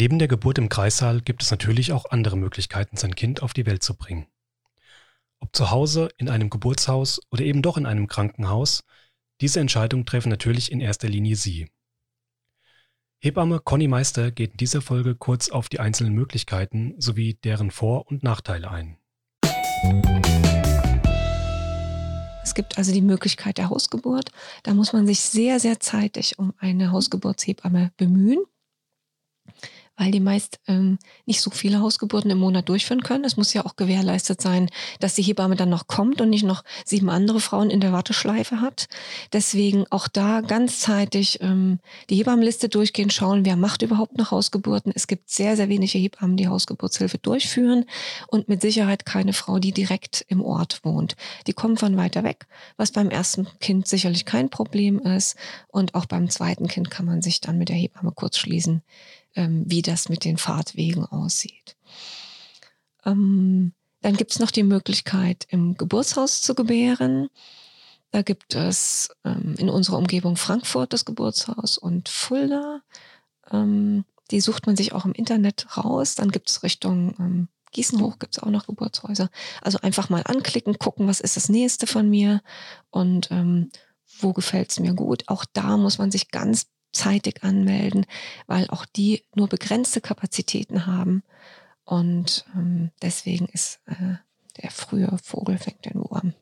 Neben der Geburt im Kreissaal gibt es natürlich auch andere Möglichkeiten, sein Kind auf die Welt zu bringen. Ob zu Hause, in einem Geburtshaus oder eben doch in einem Krankenhaus, diese Entscheidung treffen natürlich in erster Linie Sie. Hebamme Conny Meister geht in dieser Folge kurz auf die einzelnen Möglichkeiten sowie deren Vor- und Nachteile ein. Es gibt also die Möglichkeit der Hausgeburt. Da muss man sich sehr, sehr zeitig um eine Hausgeburtshebamme bemühen weil die meist ähm, nicht so viele Hausgeburten im Monat durchführen können. Es muss ja auch gewährleistet sein, dass die Hebamme dann noch kommt und nicht noch sieben andere Frauen in der Warteschleife hat. Deswegen auch da ganz zeitig ähm, die Hebammenliste durchgehen, schauen, wer macht überhaupt noch Hausgeburten. Es gibt sehr, sehr wenige Hebammen, die Hausgeburtshilfe durchführen und mit Sicherheit keine Frau, die direkt im Ort wohnt. Die kommen von weiter weg, was beim ersten Kind sicherlich kein Problem ist. Und auch beim zweiten Kind kann man sich dann mit der Hebamme kurz schließen ähm, wie das mit den Fahrtwegen aussieht. Ähm, dann gibt es noch die Möglichkeit, im Geburtshaus zu gebären. Da gibt es ähm, in unserer Umgebung Frankfurt das Geburtshaus und Fulda. Ähm, die sucht man sich auch im Internet raus. Dann gibt es Richtung ähm, Gießen hoch gibt es auch noch Geburtshäuser. Also einfach mal anklicken, gucken, was ist das nächste von mir und ähm, wo gefällt es mir gut. Auch da muss man sich ganz zeitig anmelden, weil auch die nur begrenzte Kapazitäten haben. Und ähm, deswegen ist äh, der frühe Vogel fängt den Wurm.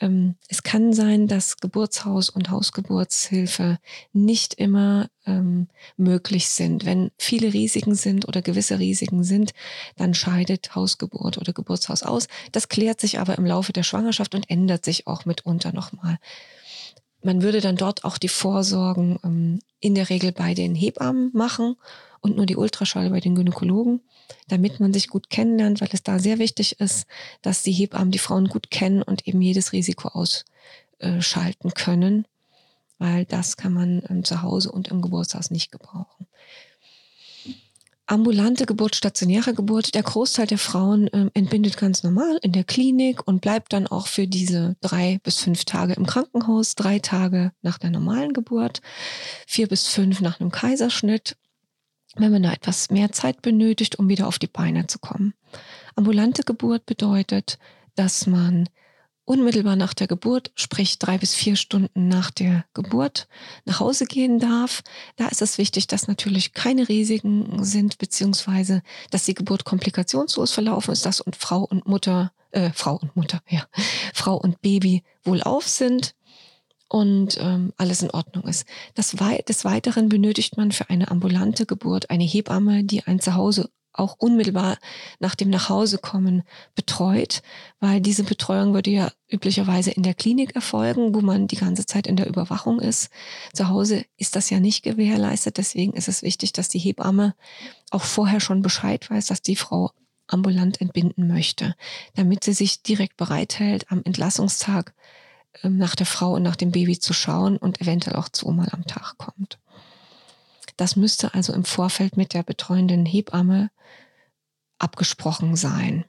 Ähm, es kann sein, dass Geburtshaus und Hausgeburtshilfe nicht immer ähm, möglich sind. Wenn viele Risiken sind oder gewisse Risiken sind, dann scheidet Hausgeburt oder Geburtshaus aus. Das klärt sich aber im Laufe der Schwangerschaft und ändert sich auch mitunter nochmal. Man würde dann dort auch die Vorsorgen ähm, in der Regel bei den Hebammen machen und nur die Ultraschall bei den Gynäkologen, damit man sich gut kennenlernt, weil es da sehr wichtig ist, dass die Hebammen die Frauen gut kennen und eben jedes Risiko ausschalten können, weil das kann man ähm, zu Hause und im Geburtshaus nicht gebrauchen ambulante Geburt, stationäre Geburt. Der Großteil der Frauen äh, entbindet ganz normal in der Klinik und bleibt dann auch für diese drei bis fünf Tage im Krankenhaus, drei Tage nach der normalen Geburt, vier bis fünf nach einem Kaiserschnitt, wenn man da etwas mehr Zeit benötigt, um wieder auf die Beine zu kommen. Ambulante Geburt bedeutet, dass man unmittelbar nach der Geburt, sprich drei bis vier Stunden nach der Geburt, nach Hause gehen darf. Da ist es wichtig, dass natürlich keine Risiken sind, beziehungsweise dass die Geburt komplikationslos verlaufen ist, dass und Frau und Mutter, äh, Frau und Mutter, ja, Frau und Baby wohlauf sind und ähm, alles in Ordnung ist. Das, des Weiteren benötigt man für eine ambulante Geburt eine Hebamme, die ein Zuhause auch unmittelbar nach dem Nachhausekommen betreut, weil diese Betreuung würde ja üblicherweise in der Klinik erfolgen, wo man die ganze Zeit in der Überwachung ist. Zu Hause ist das ja nicht gewährleistet, deswegen ist es wichtig, dass die Hebamme auch vorher schon Bescheid weiß, dass die Frau ambulant entbinden möchte, damit sie sich direkt bereithält, am Entlassungstag ähm, nach der Frau und nach dem Baby zu schauen und eventuell auch zweimal am Tag kommt. Das müsste also im Vorfeld mit der betreuenden Hebamme abgesprochen sein.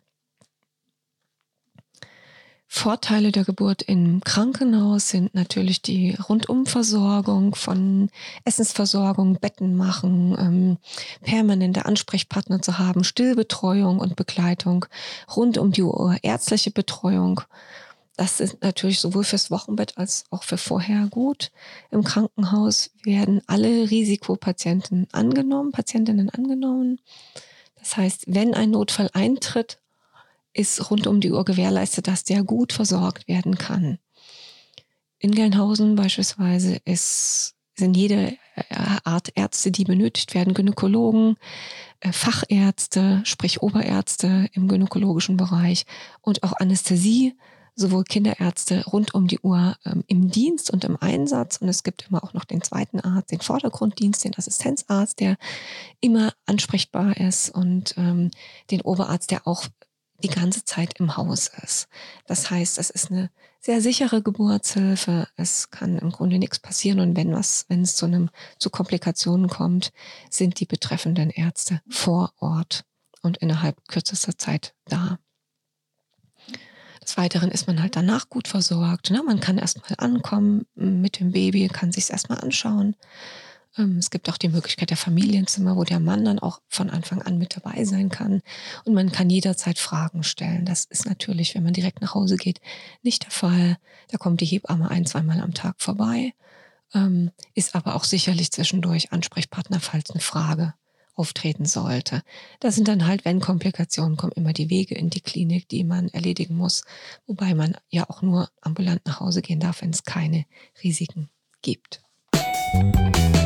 Vorteile der Geburt im Krankenhaus sind natürlich die Rundumversorgung von Essensversorgung, Betten machen, ähm, permanente Ansprechpartner zu haben, Stillbetreuung und Begleitung, rund um die Uhr ärztliche Betreuung das ist natürlich sowohl fürs Wochenbett als auch für vorher gut. Im Krankenhaus werden alle Risikopatienten angenommen, Patientinnen angenommen. Das heißt, wenn ein Notfall eintritt, ist rund um die Uhr gewährleistet, dass der gut versorgt werden kann. In Gelnhausen beispielsweise ist, sind jede äh, Art Ärzte, die benötigt werden, Gynäkologen, äh, Fachärzte, sprich Oberärzte im gynäkologischen Bereich und auch Anästhesie sowohl Kinderärzte rund um die Uhr ähm, im Dienst und im Einsatz. Und es gibt immer auch noch den zweiten Arzt, den Vordergrunddienst, den Assistenzarzt, der immer ansprechbar ist und ähm, den Oberarzt, der auch die ganze Zeit im Haus ist. Das heißt, es ist eine sehr sichere Geburtshilfe. Es kann im Grunde nichts passieren und wenn was, wenn es zu einem zu Komplikationen kommt, sind die betreffenden Ärzte vor Ort und innerhalb kürzester Zeit da. Weiteren ist man halt danach gut versorgt. Ne? Man kann erstmal ankommen mit dem Baby, kann sich erstmal anschauen. Ähm, es gibt auch die Möglichkeit der Familienzimmer, wo der Mann dann auch von Anfang an mit dabei sein kann. Und man kann jederzeit Fragen stellen. Das ist natürlich, wenn man direkt nach Hause geht, nicht der Fall. Da kommt die Hebamme ein, zweimal am Tag vorbei. Ähm, ist aber auch sicherlich zwischendurch Ansprechpartner, falls eine Frage auftreten sollte. Das sind dann halt, wenn Komplikationen kommen, immer die Wege in die Klinik, die man erledigen muss, wobei man ja auch nur ambulant nach Hause gehen darf, wenn es keine Risiken gibt. Musik